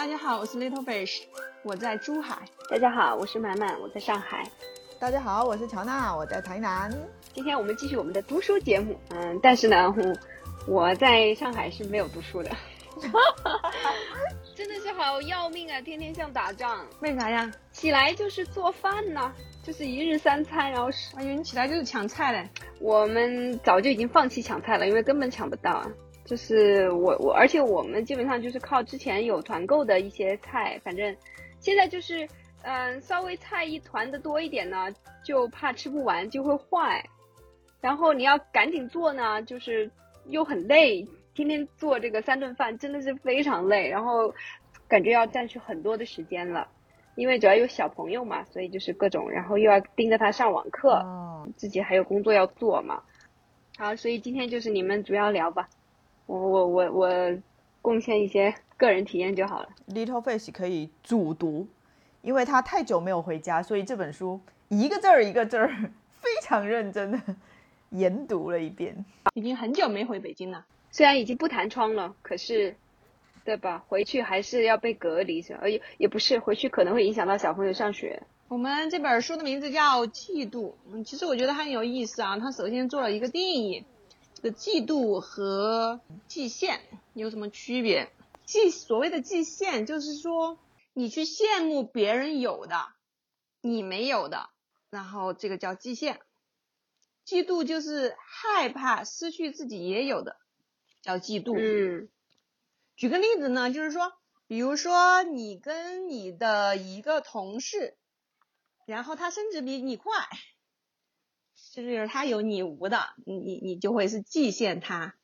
大家好，我是 Little Fish，我在珠海。大家好，我是满满，我在上海。大家好，我是乔娜，我在台南。今天我们继续我们的读书节目，嗯，但是呢，我在上海是没有读书的，真的是好要命啊！天天像打仗，为啥呀？起来就是做饭呢，就是一日三餐，然后哎呦，你起来就是抢菜嘞。我们早就已经放弃抢菜了，因为根本抢不到啊。就是我我，而且我们基本上就是靠之前有团购的一些菜，反正现在就是嗯，稍微菜一团的多一点呢，就怕吃不完就会坏，然后你要赶紧做呢，就是又很累，天天做这个三顿饭真的是非常累，然后感觉要占据很多的时间了，因为主要有小朋友嘛，所以就是各种，然后又要盯着他上网课，自己还有工作要做嘛，好，所以今天就是你们主要聊吧。我我我我贡献一些个人体验就好了。Little Fish 可以主读，因为他太久没有回家，所以这本书一个字儿一个字儿非常认真的研读了一遍。已经很久没回北京了，虽然已经不弹窗了，可是，对吧？回去还是要被隔离，是而也也不是回去可能会影响到小朋友上学。我们这本书的名字叫《嫉妒》，嗯，其实我觉得很有意思啊。他首先做了一个定义。这个嫉妒和嫉羡有什么区别？嫉所谓的嫉羡，就是说你去羡慕别人有的，你没有的，然后这个叫嫉羡。嫉妒就是害怕失去自己也有的，叫嫉妒。嗯。举个例子呢，就是说，比如说你跟你的一个同事，然后他升职比你快。就是他有你无的，你你你就会是嫉羡他。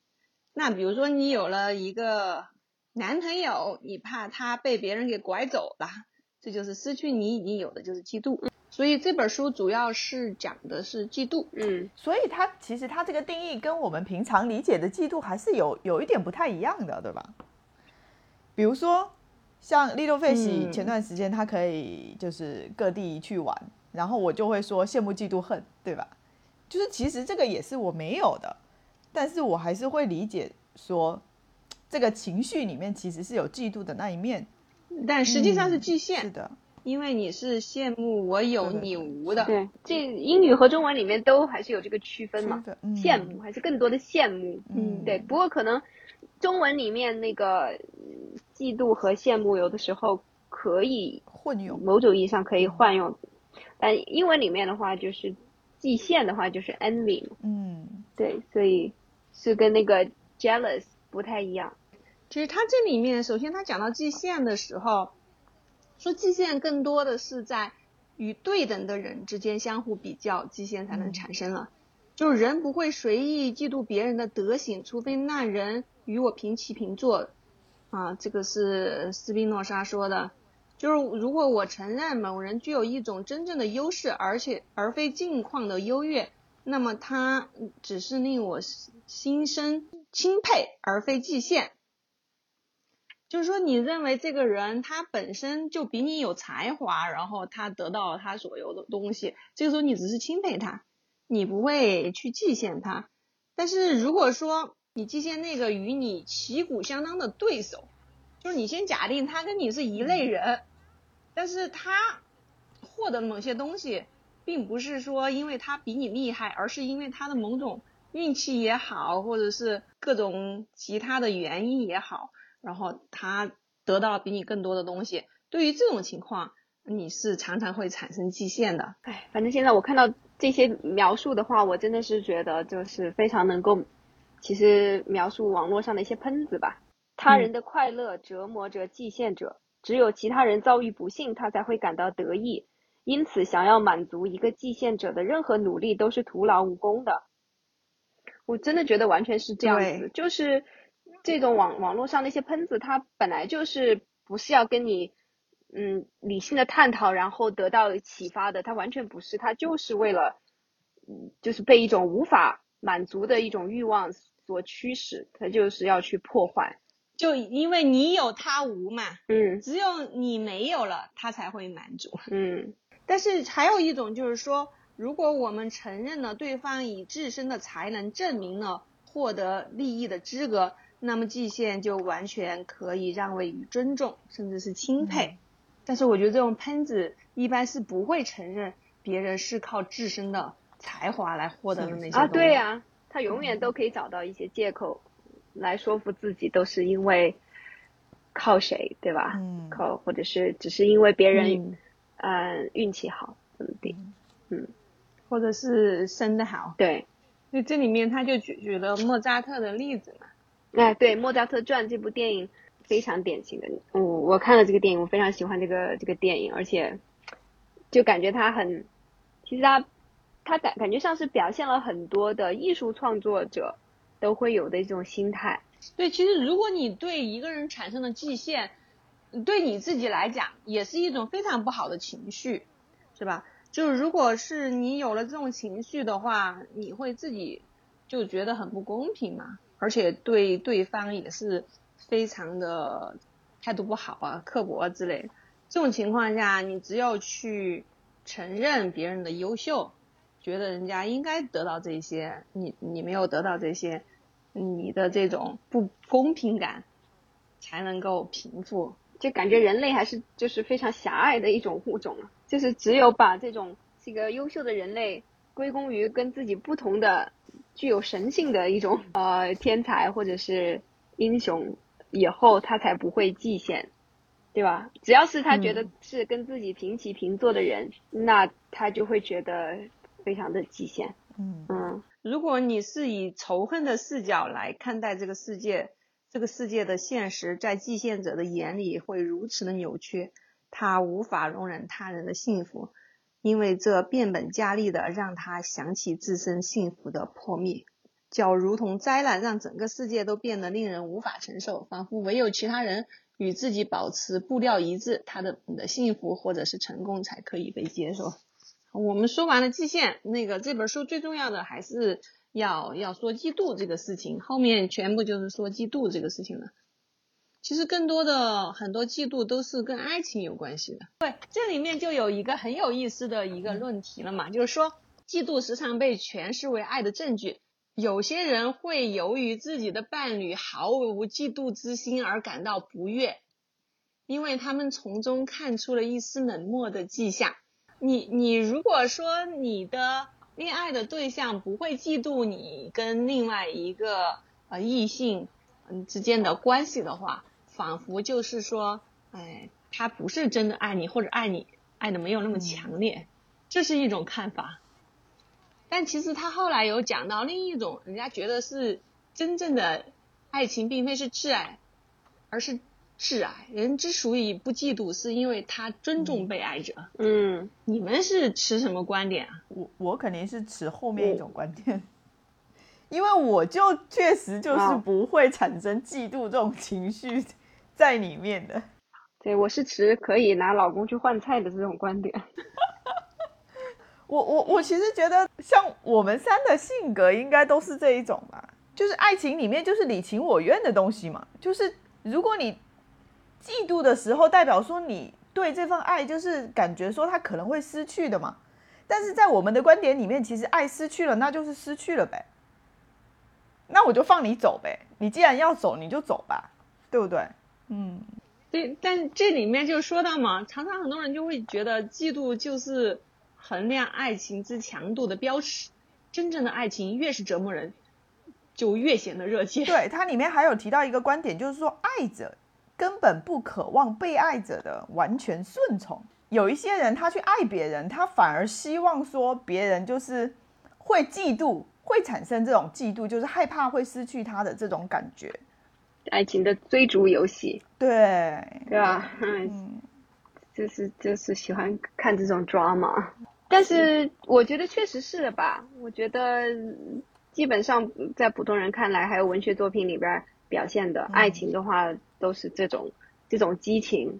那比如说你有了一个男朋友，你怕他被别人给拐走了，这就是失去你已经有的，就是嫉妒。所以这本书主要是讲的是嫉妒。嗯，所以它其实它这个定义跟我们平常理解的嫉妒还是有有一点不太一样的，对吧？比如说像 Little Fish 前段时间他可以就是各地去玩，然后我就会说羡慕嫉妒恨，对吧？就是其实这个也是我没有的，但是我还是会理解说，这个情绪里面其实是有嫉妒的那一面，但实际上是嫉羡。是的，因为你是羡慕我有你无的。对，这英语和中文里面都还是有这个区分嘛？羡慕还是更多的羡慕。嗯，对。不过可能中文里面那个嫉妒和羡慕有的时候可以混用，某种意义上可以换用，但英文里面的话就是。蓟县的话就是 envy，嗯，对，所以是跟那个 jealous 不太一样。其实他这里面，首先他讲到季羡的时候，说季羡更多的是在与对等的人之间相互比较，季羡才能产生了。就是人不会随意嫉妒别人的德行，除非那人与我平起平坐。啊，这个是斯宾诺莎说的。就是如果我承认某人具有一种真正的优势，而且而非境况的优越，那么他只是令我心生钦佩，而非嫉羡。就是说，你认为这个人他本身就比你有才华，然后他得到了他所有的东西，这个时候你只是钦佩他，你不会去嫉羡他。但是如果说你嫉羡那个与你旗鼓相当的对手，就是你先假定他跟你是一类人，但是他获得某些东西，并不是说因为他比你厉害，而是因为他的某种运气也好，或者是各种其他的原因也好，然后他得到比你更多的东西。对于这种情况，你是常常会产生极限的。哎，反正现在我看到这些描述的话，我真的是觉得就是非常能够，其实描述网络上的一些喷子吧。他人的快乐折磨着蓟羡者，只有其他人遭遇不幸，他才会感到得意。因此，想要满足一个蓟羡者的任何努力都是徒劳无功的。我真的觉得完全是这样子，就是这种网网络上那些喷子，他本来就是不是要跟你嗯理性的探讨，然后得到启发的，他完全不是，他就是为了嗯就是被一种无法满足的一种欲望所驱使，他就是要去破坏。就因为你有他无嘛，嗯，只有你没有了，他才会满足，嗯。但是还有一种就是说，如果我们承认了对方以自身的才能证明了获得利益的资格，那么季羡就完全可以让位于尊重，甚至是钦佩。但是我觉得这种喷子一般是不会承认别人是靠自身的才华来获得的那。些啊，对呀，他永远都可以找到一些借口来说服自己，都是因为靠谁，对吧？嗯，靠，或者是只是因为别人，嗯，运气好怎么地，嗯，或者是生的好，对。那这里面他就举举了莫扎特的例子嘛。哎，对，《莫扎特传》这部电影非常典型的。嗯，我看了这个电影，我非常喜欢这个这个电影，而且就感觉他很，其实他他感感觉像是表现了很多的艺术创作者都会有的一种心态。对，其实如果你对一个人产生了嫉羡，对你自己来讲也是一种非常不好的情绪，是吧？就是如果是你有了这种情绪的话，你会自己就觉得很不公平嘛，而且对对方也是非常的态度不好啊、刻薄之类。这种情况下，你只有去承认别人的优秀，觉得人家应该得到这些，你你没有得到这些，你的这种不公平感才能够平复。就感觉人类还是就是非常狭隘的一种物种啊。就是只有把这种这个优秀的人类归功于跟自己不同的、具有神性的一种 呃天才或者是英雄以后，他才不会嫉羡，对吧？只要是他觉得是跟自己平起平坐的人，那他就会觉得非常的极限。嗯嗯，如果你是以仇恨的视角来看待这个世界，这个世界的现实在嫉羡者的眼里会如此的扭曲。他无法容忍他人的幸福，因为这变本加厉的让他想起自身幸福的破灭，就如同灾难让整个世界都变得令人无法承受，仿佛唯有其他人与自己保持步调一致，他的你的幸福或者是成功才可以被接受。我们说完了季羡，那个这本书最重要的还是要要说嫉妒这个事情，后面全部就是说嫉妒这个事情了。其实更多的很多嫉妒都是跟爱情有关系的。对，这里面就有一个很有意思的一个论题了嘛，就是说嫉妒时常被诠释为爱的证据。有些人会由于自己的伴侣毫无嫉妒之心而感到不悦，因为他们从中看出了一丝冷漠的迹象。你你如果说你的恋爱的对象不会嫉妒你跟另外一个呃异性嗯之间的关系的话，仿佛就是说，哎，他不是真的爱你，或者爱你爱的没有那么强烈，这是一种看法。但其实他后来有讲到另一种，人家觉得是真正的爱情，并非是挚爱，而是挚爱。人之所以不嫉妒，是因为他尊重被爱者。嗯，你们是持什么观点啊？我我肯定是持后面一种观点，因为我就确实就是不会产生嫉妒这种情绪。在里面的，对我是持可以拿老公去换菜的这种观点。我我我其实觉得，像我们三的性格应该都是这一种吧，就是爱情里面就是你情我愿的东西嘛。就是如果你嫉妒的时候，代表说你对这份爱就是感觉说他可能会失去的嘛。但是在我们的观点里面，其实爱失去了，那就是失去了呗。那我就放你走呗，你既然要走，你就走吧，对不对？嗯，对，但这里面就说到嘛，常常很多人就会觉得嫉妒就是衡量爱情之强度的标尺，真正的爱情越是折磨人，就越显得热切。对，它里面还有提到一个观点，就是说爱者根本不渴望被爱者的完全顺从，有一些人他去爱别人，他反而希望说别人就是会嫉妒，会产生这种嫉妒，就是害怕会失去他的这种感觉。爱情的追逐游戏，对对吧？嗯，就是就是喜欢看这种 drama，但是我觉得确实是的吧？我觉得基本上在普通人看来，还有文学作品里边表现的爱情的话，都是这种这种激情，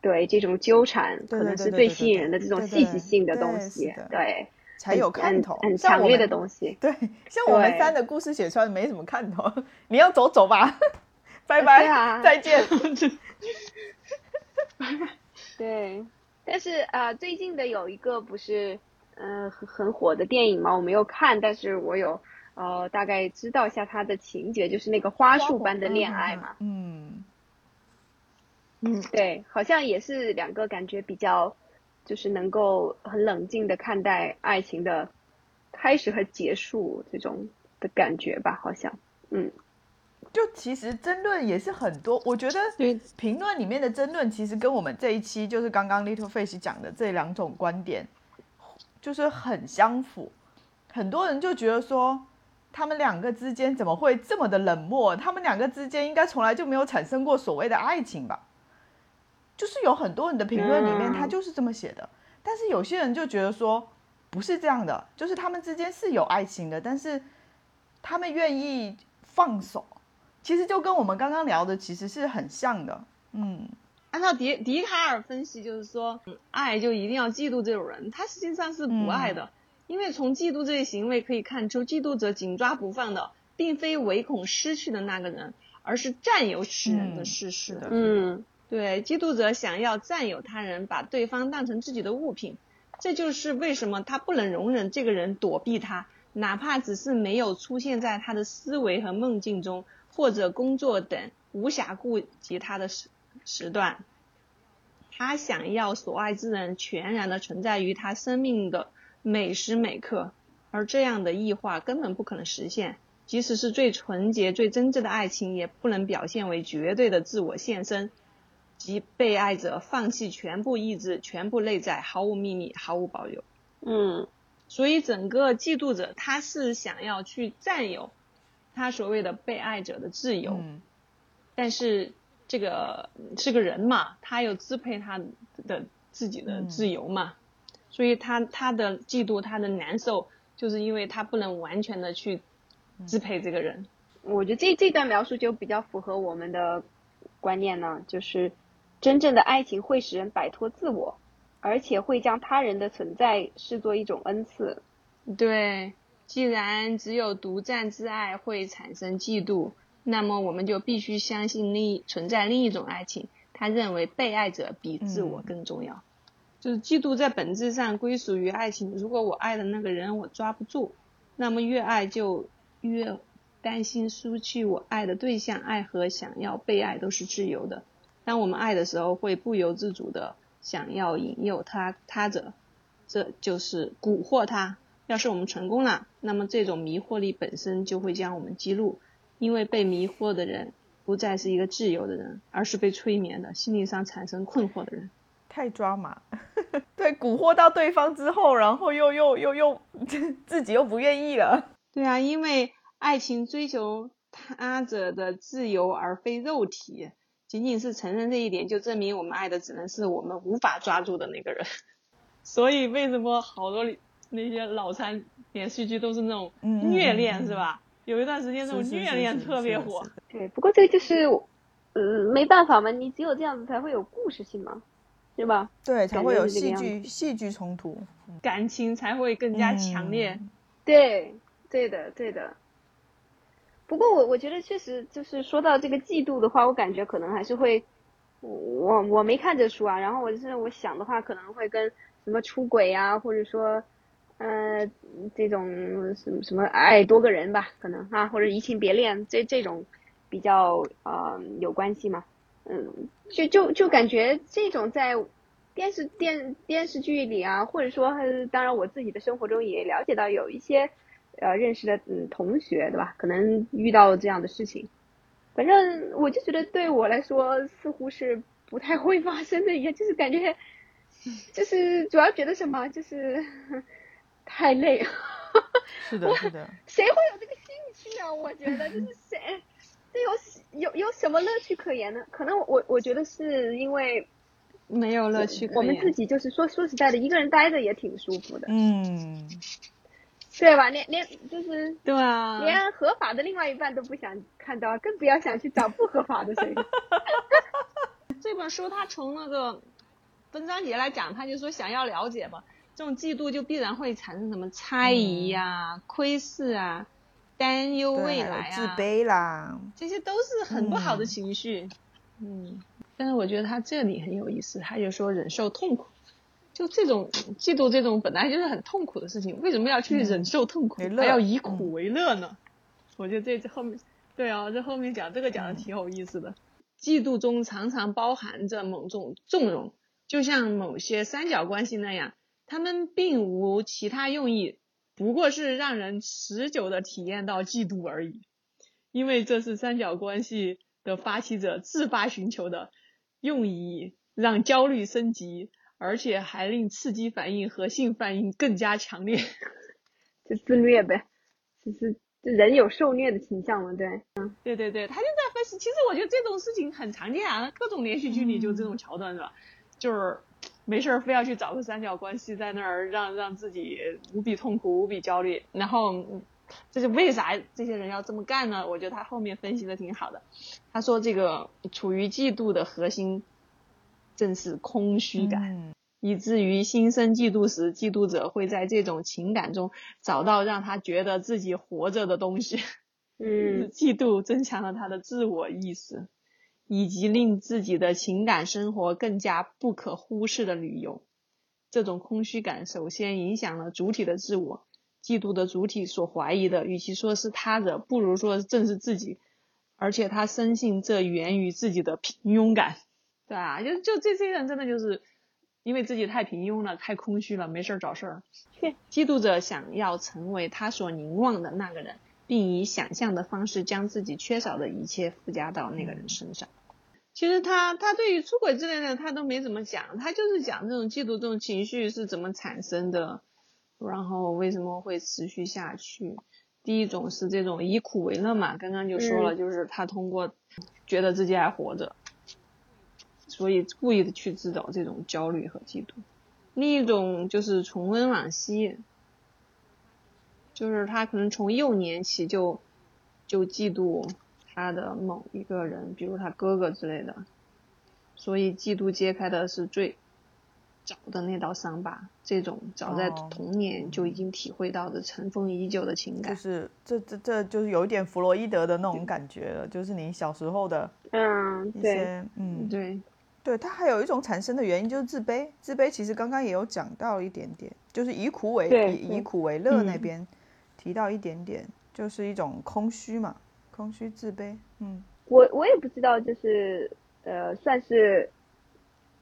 对这种纠缠，可能是最吸引人的这种戏剧性的东西，对，才有看头，很强烈的东西。对，像我们三的故事写出来没什么看头，你要走走吧。拜拜，再见。对，但是啊，最近的有一个不是，嗯，很很火的电影嘛，我没有看，但是我有呃，大概知道一下他的情节，就是那个花束般的恋爱嘛。嗯嗯，对，好像也是两个感觉比较，就是能够很冷静的看待爱情的开始和结束这种的感觉吧，好像，嗯。就其实争论也是很多，我觉得评论里面的争论其实跟我们这一期就是刚刚 Little Face 讲的这两种观点，就是很相符。很多人就觉得说，他们两个之间怎么会这么的冷漠？他们两个之间应该从来就没有产生过所谓的爱情吧？就是有很多人的评论里面，他就是这么写的。但是有些人就觉得说，不是这样的，就是他们之间是有爱情的，但是他们愿意放手。其实就跟我们刚刚聊的其实是很像的，嗯，按照笛笛卡尔分析，就是说，爱就一定要嫉妒这种人，他实际上是不爱的，因为从嫉妒这一行为可以看出，嫉妒者紧抓不放的，并非唯恐失去的那个人，而是占有此人的事实。嗯，对，嫉妒者想要占有他人，把对方当成自己的物品，这就是为什么他不能容忍这个人躲避他，哪怕只是没有出现在他的思维和梦境中。或者工作等无暇顾及他的时时段，他想要所爱之人全然的存在于他生命的每时每刻，而这样的异化根本不可能实现。即使是最纯洁、最真挚的爱情，也不能表现为绝对的自我献身，即被爱者放弃全部意志、全部内在，毫无秘密、毫无保留。嗯，所以整个嫉妒者他是想要去占有。他所谓的被爱者的自由，但是这个是个人嘛，他有支配他的自己的自由嘛，所以他他的嫉妒，他的难受，就是因为他不能完全的去支配这个人。我觉得这这段描述就比较符合我们的观念呢，就是真正的爱情会使人摆脱自我，而且会将他人的存在视作一种恩赐。对。既然只有独占之爱会产生嫉妒，那么我们就必须相信另一存在另一种爱情。他认为被爱者比自我更重要，就是嫉妒在本质上归属于爱情。如果我爱的那个人我抓不住，那么越爱就越担心失去我爱的对象。爱和想要被爱都是自由的。当我们爱的时候，会不由自主的想要引诱他他者，这就是蛊惑他。要是我们成功了，那么这种迷惑力本身就会将我们激怒，因为被迷惑的人不再是一个自由的人，而是被催眠的、心理上产生困惑的人。太抓马，对，蛊惑到对方之后，然后又又又又 自己又不愿意了。对啊，因为爱情追求他者的自由而非肉体，仅仅是承认这一点，就证明我们爱的只能是我们无法抓住的那个人。所以为什么好多？那些脑残连续剧都是那种虐恋，是吧？有一段时间那种虐恋特别火。对，不过这个就是，嗯，没办法嘛，你只有这样子才会有故事性嘛，对吧？对，才会有戏剧戏剧冲突，感情才会更加强烈。对，对的，对的。不过我我觉得确实就是说到这个嫉妒的话，我感觉可能还是会，我我没看这书啊，然后我就是我想的话，可能会跟什么出轨啊，或者说。呃，这种什么什么爱多个人吧，可能啊，或者移情别恋，这这种比较呃有关系嘛。嗯，就就就感觉这种在电视电电视剧里啊，或者说当然我自己的生活中也了解到有一些呃认识的嗯同学对吧，可能遇到这样的事情。反正我就觉得对我来说似乎是不太会发生的一样，就是感觉就是主要觉得什么就是。太累，是的，是的。谁会有这个兴趣啊？我觉得就是谁，这有有有什么乐趣可言呢？可能我我觉得是因为没有乐趣可言。我们自己就是说说实在的，一个人待着也挺舒服的。嗯，对吧？连连就是对啊，连合法的另外一半都不想看到，更不要想去找不合法的谁。这本书它从那个分章节来讲，他就说想要了解嘛。这种嫉妒就必然会产生什么猜疑呀、窥视啊、担忧未来啊、自卑啦，这些都是很不好的情绪。嗯，但是我觉得他这里很有意思，他就说忍受痛苦，就这种嫉妒，这种本来就是很痛苦的事情，为什么要去忍受痛苦，嗯还要以苦为乐呢？我觉得这这后面，对啊，这后面讲这个讲的挺有意思的。嫉妒中常常包含着某种纵容，就像某些三角关系那样，他们并无其他用意，不过是让人持久的体验到嫉妒而已。因为这是三角关系的发起者自发寻求的，用以让焦虑升级，而且还令刺激反应和性反应更加强烈。就自虐呗，就是就人有受虐的倾向嘛，对，嗯对对对，他就在分析。其实我觉得这种事情很常见啊，各种连续剧里就这种桥段是吧？就是没事儿非要去找个三角关系在那儿让让自己无比痛苦、无比焦虑，然后嗯这是为啥这些人要这么干呢？我觉得他后面分析的挺好的。他说这个处于嫉妒的核心正是空虚感。嗯以至于心生嫉妒时，嫉妒者会在这种情感中找到让他觉得自己活着的东西。嗯 嫉妒增强了他的自我意识，以及令自己的情感生活更加不可忽视的理由。这种空虚感首先影响了主体的自我。嫉妒的主体所怀疑的，与其说是他者，不如说正是自己。而且他深信这源于自己的平庸感，对啊，就就这些人真的就是因为自己太平庸了，太空虚了，没事儿找事儿。嫉妒者想要成为他所凝望的那个人，并以想象的方式将自己缺少的一切附加到那个人身上。其实他他对于出轨之类的他都没怎么讲，他就是讲这种嫉妒这种情绪是怎么产生的，然后为什么会持续下去。第一种是这种以苦为乐嘛，刚刚就说了，就是他通过觉得自己还活着，所以故意的去制造这种焦虑和嫉妒。另一种就是重温往昔，就是他可能从幼年起就就嫉妒他的某一个人，比如他哥哥之类的，所以嫉妒揭开的是最早的那道伤疤。这种早在哦童年就已经体会到的尘封已久的情感就，是这这这就是有一点弗洛伊德的那种感觉了，就是你小时候的嗯，对，一些嗯，对，对，它还有一种产生的原因就是自卑。自卑其实刚刚也有讲到一点点，就是以苦为对以以苦为乐那嗯边提到一点点，就是一种空虚嘛，空虚自卑。嗯我我也不知道，就是呃，算是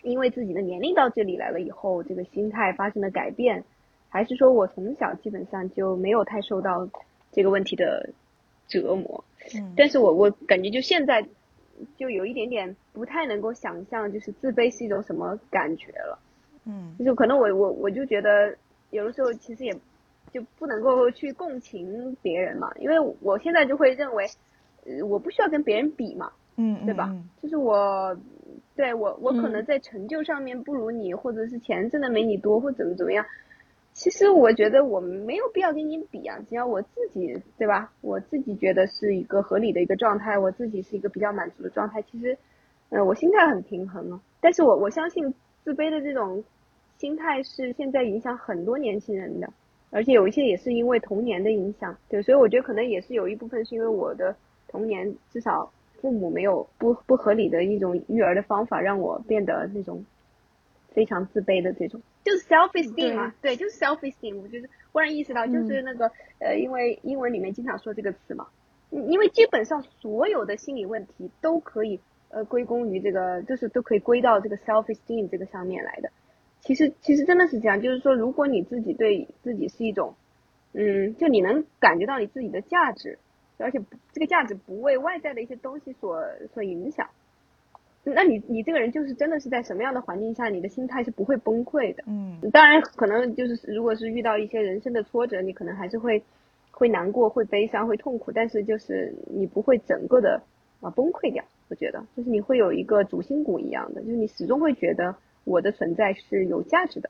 因为自己的年龄到这里来了以后，这个心态发生了改变，还是说我从小基本上就没有太受到这个问题的折磨？嗯但是我我感觉就现在就有一点点不太能够想象，就是自卑是一种什么感觉了。嗯就是可能我我我就觉得有的时候其实也就不能够去共情别人嘛，因为我现在就会认为，呃，我不需要跟别人比嘛，嗯，对吧？嗯就是我，对我我可能嗯在成就上面不如你，或者是钱挣的没你多，或怎么怎么样。其实我觉得我没有必要跟你比啊，只要我自己，对吧？我自己觉得是一个合理的一个状态，我自己是一个比较满足的状态。其实，呃，我心态很平衡了。但是我我相信自卑的这种心态是现在影响很多年轻人的，而且有一些也是因为童年的影响。对，所以我觉得可能也是有一部分是因为我的童年至少父母没有不不合理的一种育儿的方法，让我变得那种非常自卑的这种，就是 self esteem 嘛，对，就是 self esteem。我就是忽然意识到，就是那个、呃，因为英文里面经常说这个词嘛，嗯因为基本上所有的心理问题都可以呃归功于这个，就是都可以归到这个 self esteem 这个上面来的。其实其实真的是这样，就是说，如果你自己对自己是一种，嗯，就你能感觉到你自己的价值，而且这个价值不为外在的一些东西所所影响，那你你这个人就是真的是在什么样的环境下，你的心态是不会崩溃的。嗯当然，可能就是如果是遇到一些人生的挫折，你可能还是会会难过、会悲伤、会痛苦，但是就是你不会整个的啊崩溃掉。我觉得，就是你会有一个主心骨一样的，就是你始终会觉得我的存在是有价值的，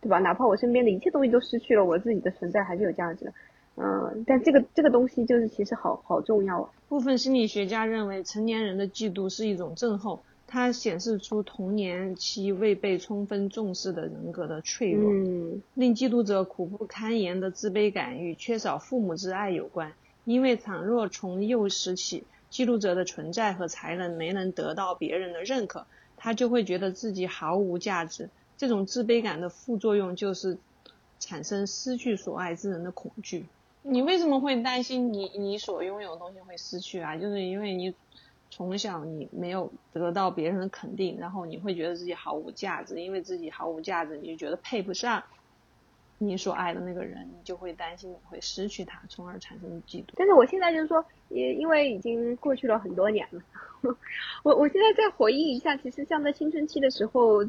对吧？哪怕我身边的一切东西都失去了，我自己的存在还是有价值的。嗯，但这个这个东西就是其实好好重要啊。部分心理学家认为，成年人的嫉妒是一种症候，它显示出童年期未被充分重视的人格的脆弱。嗯令嫉妒者苦不堪言的自卑感与缺少父母之爱有关。因为倘若从幼时起，嫉妒者的存在和才能没能得到别人的认可，他就会觉得自己毫无价值。这种自卑感的副作用就是产生失去所爱之人的恐惧。你为什么会担心你你所拥有的东西会失去啊？就是因为你从小你没有得到别人的肯定，然后你会觉得自己毫无价值，因为自己毫无价值，你就觉得配不上你所爱的那个人，你就会担心你会失去他，从而产生嫉妒。但是我现在就是说，也因为已经过去了很多年了，我我现在再回忆一下，其实像在青春期的时候，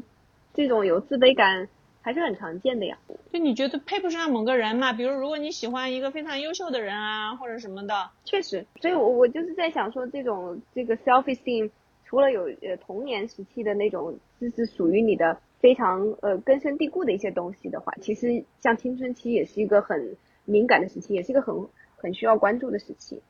这种有自卑感。还是很常见的呀，就你觉得配不上某个人嘛？比如如果你喜欢一个非常优秀的人啊，或者什么的，确实。所以，我我就是在想说，这种这个 self esteem，除了有呃童年时期的那种，就是属于你的非常呃根深蒂固的一些东西的话，其实像青春期也是一个很敏感的时期，也是一个很很需要关注的时期。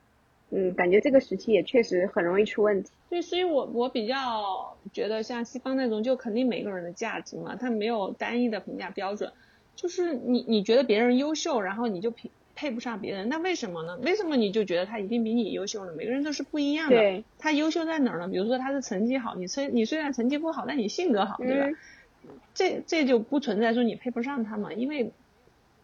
嗯，感觉这个时期也确实很容易出问题。对，所以我我比较觉得像西方那种，就肯定每个人的价值嘛，他没有单一的评价标准。就是你你觉得别人优秀，然后你就配配不上别人，那为什么呢？为什么你就觉得他一定比你优秀呢？每个人都是不一样的。对。他优秀在哪儿呢？比如说他的成绩好，你虽你虽然成绩不好，但你性格好，对吧？这这就不存在说你配不上他嘛，因为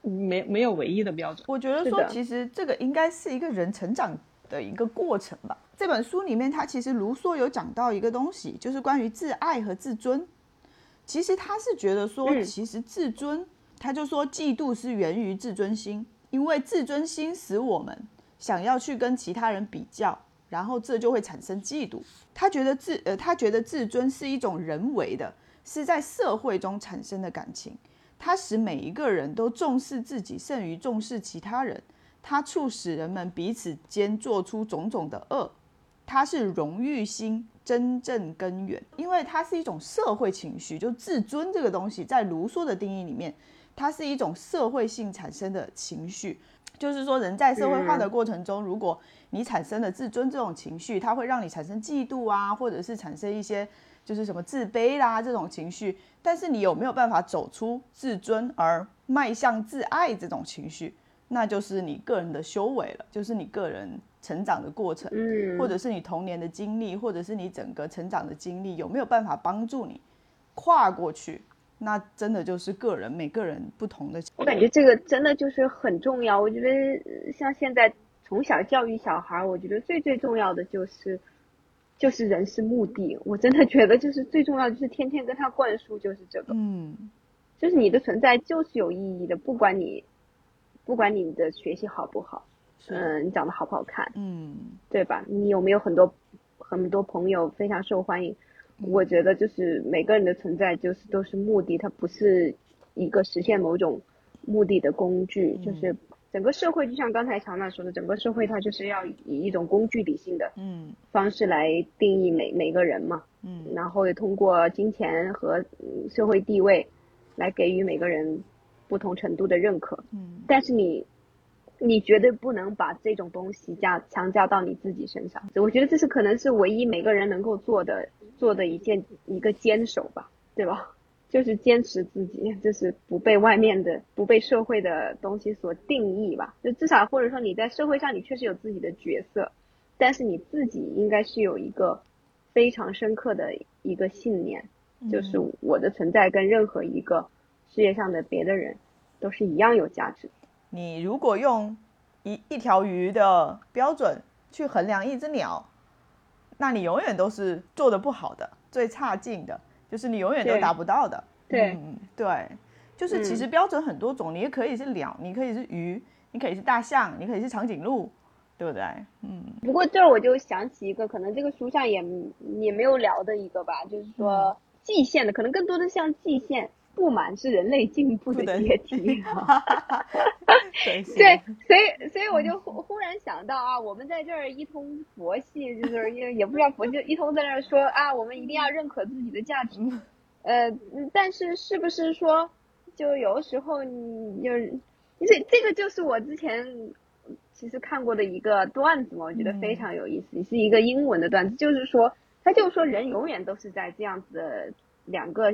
没没有唯一的标准。我觉得说其实这个应该是一个人成长。的一个过程吧。这本书里面，他其实卢梭有讲到一个东西，就是关于自爱和自尊。其实他是觉得说，其实自尊，他就说嫉妒是源于自尊心，因为自尊心使我们想要去跟其他人比较，然后这就会产生嫉妒。他觉得自呃，他觉得自尊是一种人为的，是在社会中产生的感情，它使每一个人都重视自己胜于重视其他人。它促使人们彼此间做出种种的恶，它是荣誉心真正根源，因为它是一种社会情绪。就自尊这个东西，在卢梭的定义里面，它是一种社会性产生的情绪。就是说，人在社会化的过程中，如果你产生了自尊这种情绪，它会让你产生嫉妒啊，或者是产生一些就是什么自卑啦这种情绪。但是你有没有办法走出自尊而迈向自爱这种情绪？那就是你个人的修为了，就是你个人成长的过程，嗯，或者是你童年的经历，或者是你整个成长的经历，有没有办法帮助你跨过去？那真的就是个人每个人不同的。我感觉这个真的就是很重要。我觉得像现在从小教育小孩，我觉得最最重要的就是就是人是目的。我真的觉得就是最重要就是天天跟他灌输就是这个，嗯，就是你的存在就是有意义的，不管你。不管你的学习好不好，嗯，你长得好不好看，嗯，对吧？你有没有很多很多朋友非常受欢迎？我觉得就是每个人的存在就是都是目的，它不是一个实现某种目的的工具。就是整个社会，就像刚才乔娜说的，整个社会它就是要以一种工具理性的嗯方式来定义每每个人嘛，嗯，然后也通过金钱和社会地位来给予每个人。不同程度的认可，嗯，但是你，你绝对不能把这种东西加强加到你自己身上。我觉得这是可能是唯一每个人能够做的做的一件一个坚守吧，对吧？就是坚持自己，就是不被外面的、不被社会的东西所定义吧。就至少或者说你在社会上你确实有自己的角色，但是你自己应该是有一个非常深刻的一个信念，就是我的存在跟任何一个。世界上的别的人都是一样有价值。你如果用一一条鱼的标准去衡量一只鸟，那你永远都是做的不好的，最差劲的，就是你永远都达不到的。对，对，就是其实标准很多种，你也可以是鸟，你可以是鱼，你可以是大象，你可以是长颈鹿，对不对？嗯。不过这我就想起一个，可能这个书上也也没有聊的一个吧，就是说蓟县的，可能更多的像蓟县。不满是人类进步的阶梯，对，所以所以我就忽忽然想到啊，我们在这儿一通佛系，就是也也不知道佛系一通在那儿说啊，我们一定要认可自己的价值，呃，但是是不是说，就有的时候你就是，这这个就是我之前其实看过的一个段子嘛，我觉得非常有意思，是一个英文的段子，就是说，他就说人永远都是在这样子的两个。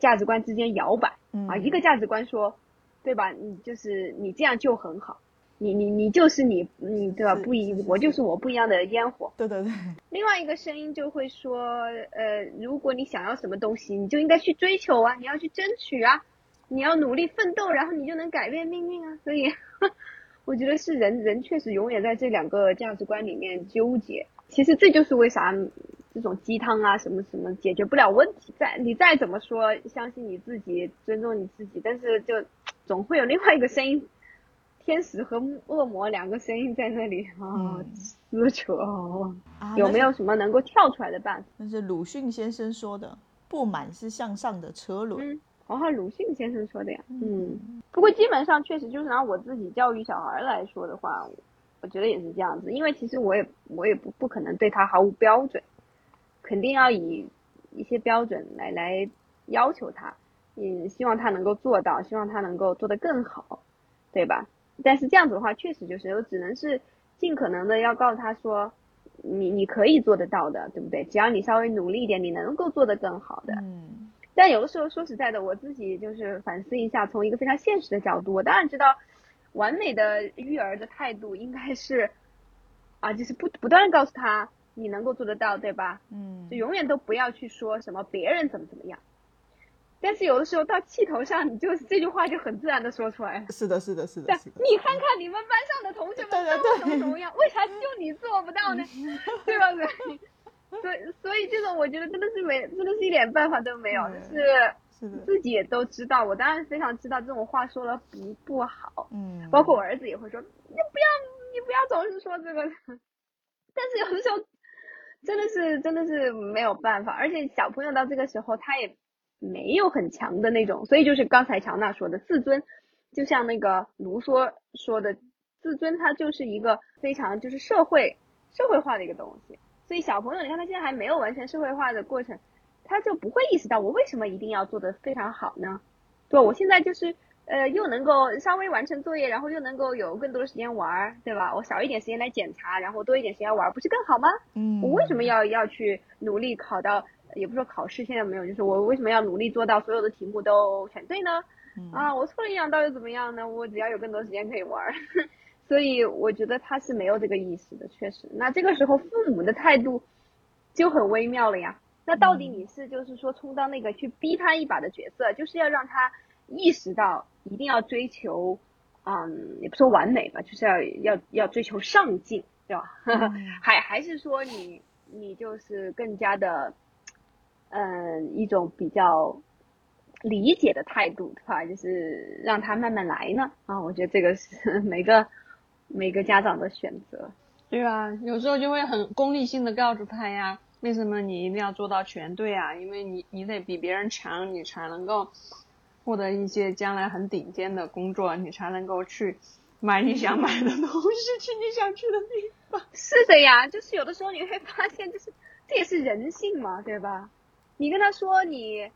价值观之间摇摆啊，一个价值观说，对吧？你就是你这样就很好，你你你就是你，你对吧？不一，我就是我不一样的烟火。对对对。另外一个声音就会说，呃，如果你想要什么东西，你就应该去追求啊，你要去争取啊，你要努力奋斗，然后你就能改变命运啊。所以，我觉得是人人确实永远在这两个价值观里面纠结。其实这就是为啥这种鸡汤啊什么什么解决不了问题。再你再怎么说相信你自己，尊重你自己，但是就总会有另外一个声音。天使和恶魔两个声音在那里啊撕扯，有没有什么能够跳出来的办法？那是鲁迅先生说的，不满是向上的车轮。嗯，哦，鲁迅先生说的呀。嗯，不过基本上确实就是拿我自己教育小孩来说的话，我觉得也是这样子。因为其实我也我也不不可能对他毫无标准，肯定要以一些标准来来要求他，嗯，希望他能够做到，希望他能够做得更好，对吧？但是这样子的话，确实就是我只能是尽可能的要告诉他说，你你可以做得到的，对不对？只要你稍微努力一点，你能够做得更好的。嗯。但有的时候说实在的，我自己就是反思一下，从一个非常现实的角度，我当然知道，完美的育儿的态度应该是，啊，就是不不断的告诉他你能够做得到，对吧？嗯。就永远都不要去说什么别人怎么怎么样。但是有的时候到气头上，你就这句话就很自然的说出来。是的，是的，是的。你看看你们班上的同学们都怎么怎么样，为啥就你做不到呢？对吧？所以所以这种我觉得真的是没，真的是一点办法都没有，就是自己也都知道。我当然非常知道这种话说了不不好。嗯。包括我儿子也会说，你不要你不要总是说这个。但是有的时候真的是真的是没有办法，而且小朋友到这个时候他也。没有很强的那种，所以就是刚才乔娜说的自尊，就像那个卢梭说的，自尊它就是一个非常就是社会社会化的一个东西。所以小朋友，你看他现在还没有完全社会化的过程，他就不会意识到我为什么一定要做的非常好呢？对，我现在就是呃又能够稍微完成作业，然后又能够有更多的时间玩儿，对吧？我少一点时间来检查，然后多一点时间玩儿，不是更好吗？嗯，我为什么要要去努力考到？也不说考试现在没有，就是我为什么要努力做到所有的题目都选对呢？啊，我错了一两道又怎么样呢？我只要有更多时间可以玩儿，所以我觉得他是没有这个意识的，确实。那这个时候父母的态度就很微妙了呀。那到底你是就是说充当那个去逼他一把的角色，就是要让他意识到一定要追求，嗯，也不说完美吧，就是要要要追求上进，对吧？还还是说你你就是更加的。嗯，一种比较理解的态度，对吧？就是让他慢慢来呢。啊，我觉得这个是每个每个家长的选择。对啊，有时候就会很功利性的告诉他呀，为什么你一定要做到全对啊？因为你你得比别人强，你才能够获得一些将来很顶尖的工作，你才能够去买你想买的东西，去你想去的地方。是的呀，就是有的时候你会发现，就是这也是人性嘛，对吧？你跟他说你，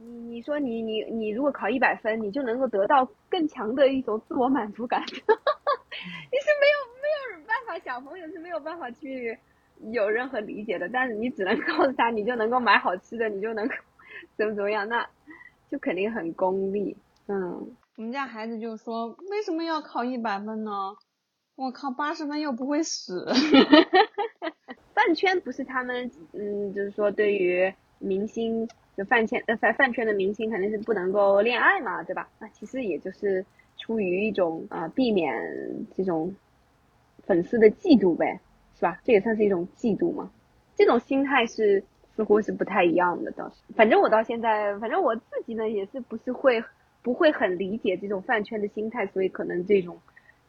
你你说你你你如果考一百分，你就能够得到更强的一种自我满足感，你是没有没有办法，小朋友是没有办法去有任何理解的。但是你只能告诉他，你就能够买好吃的，你就能够 怎么怎么样，那就肯定很功利。嗯，我们家孩子就说，为什么要考一百分呢？我考八十分又不会死。饭圈不是他们，嗯，就是说对于。明星就饭圈呃饭饭圈的明星肯定是不能够恋爱嘛，对吧？那其实也就是出于一种啊避免这种粉丝的嫉妒呗，是吧？这也算是一种嫉妒嘛。这种心态是似乎是不太一样的，倒是。反正我到现在，反正我自己呢也是不是会不会很理解这种饭圈的心态，所以可能这种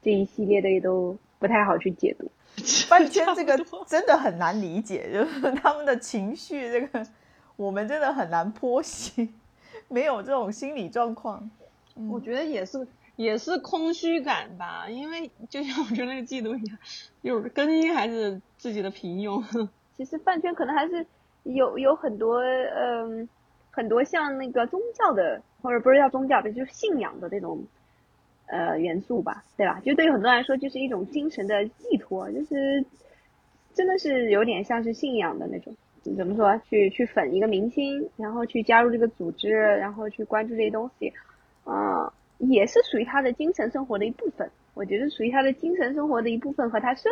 这一系列的也都不太好去解读。饭圈这个真的很难理解，就是他们的情绪这个。我们真的很难剖析，没有这种心理状况。我觉得也是，也是空虚感吧。因为就像我觉得那个嫉妒一样，有根因还是自己的平庸。其实饭圈可能还是有有很多嗯，很多像那个宗教的，或者不是叫宗教的，就是信仰的这种呃元素吧，对吧？就对于很多人来说，就是一种精神的寄托，就是真的是有点像是信仰的那种。怎么说？去去粉一个明星，然后去加入这个组织，然后去关注这些东西，啊，也是属于他的精神生活的一部分。我觉得属于他的精神生活的一部分和他社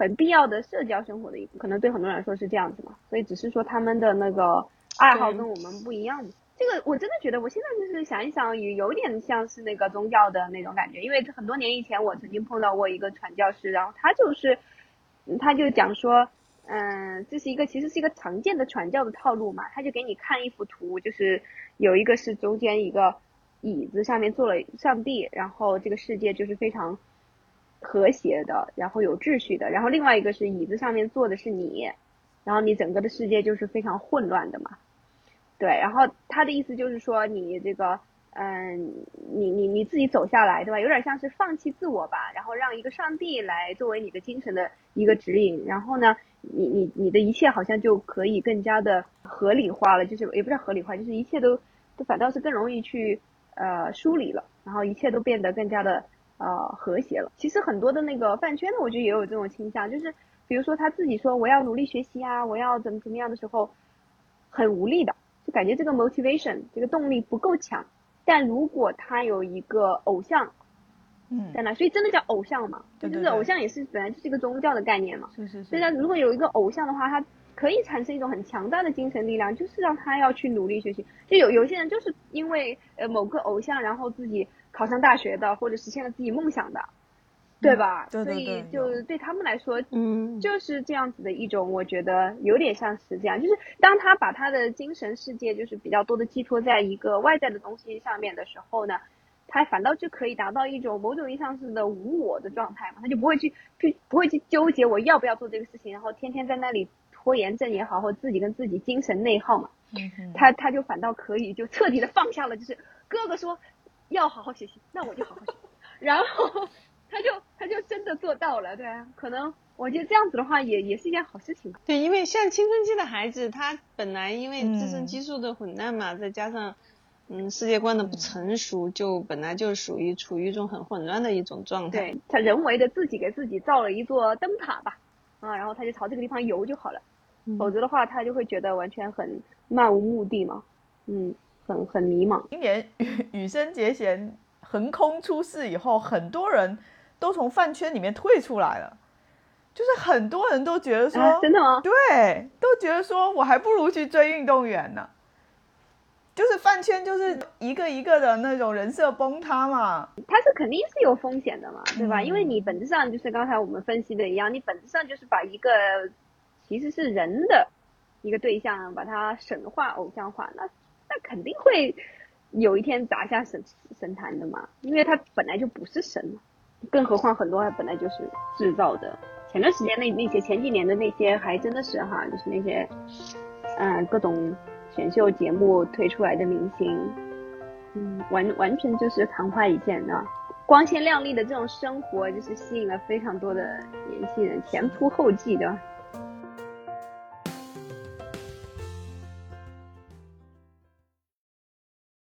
很必要的社交生活的一部分，可能对很多人来说是这样子嘛。所以只是说他们的那个爱好跟我们不一样。这个我真的觉得，我现在就是想一想，也有点像是那个宗教的那种感觉。因为很多年以前，我曾经碰到过一个传教士，然后他就是，他就讲说，嗯，这是一个其实是一个常见的传教的套路嘛。他就给你看一幅图，就是有一个是中间一个椅子上面坐了上帝，然后这个世界就是非常和谐的，然后有秩序的。然后另外一个是椅子上面坐的是你，然后你整个的世界就是非常混乱的嘛。对，然后他的意思就是说，你这个，嗯，你你你自己走下来，对吧？有点像是放弃自我吧，然后让一个上帝来作为你的精神的一个指引，然后呢，你你你的一切好像就可以更加的合理化了，就是也不是合理化，就是一切都都反倒是更容易去呃梳理了，然后一切都变得更加的呃和谐了。其实很多的那个饭圈的，我觉得也有这种倾向，就是比如说他自己说我要努力学习啊，我要怎么怎么样的时候，很无力的。就感觉这个 motivation 这个动力不够强，但如果他有一个偶像，嗯，在那，所以真的叫偶像嘛？对就是偶像也是本来就是一个宗教的概念嘛。是是是。所以呢，如果有一个偶像的话，他可以产生一种很强大的精神力量，就是让他要去努力学习。就有有些人就是因为呃某个偶像，然后自己考上大学的，或者实现了自己梦想的。对吧？所以就对他们来说，嗯，就是这样子的一种，我觉得有点像是这样，就是当他把他的精神世界就是比较多的寄托在一个外在的东西上面的时候呢，他反倒就可以达到一种某种意义上是的无我的状态嘛，他就不会去去不会去纠结我要不要做这个事情，然后天天在那里拖延症也好，或自己跟自己精神内耗嘛，他他就反倒可以就彻底的放下了，就是哥哥说要好好学习，那我就好好学，然后。他就他就真的做到了，对啊，可能我觉得这样子的话也也是一件好事情吧。对，因为像青春期的孩子，他本来因为自身激素的混乱嘛，再加上嗯世界观的不成熟，就本来就属于处于一种很混乱的一种状态。对，他人为的自己给自己造了一座灯塔吧，啊，然后他就朝这个地方游就好了，否则的话他就会觉得完全很漫无目的嘛，嗯，很很迷茫。今年羽羽生结弦横空出世以后，很多人。都从饭圈里面退出来了，就是很多人都觉得说，真的吗？对，都觉得说我还不如去追运动员呢。就是饭圈就是一个一个的那种人设崩塌嘛，它是肯定是有风险的嘛，对吧？因为你本质上就是刚才我们分析的一样，你本质上就是把一个其实是人的一个对象，把它神化、偶像化，那那肯定会有一天砸下神神坛的嘛，因为他本来就不是神。更何况很多本来就是制造的。前段时间那那些前几年的那些还真的是哈，就是那些嗯各种选秀节目推出来的明星，嗯完完全就是昙花一现的，光鲜亮丽的这种生活就是吸引了非常多的年轻人前仆后继的。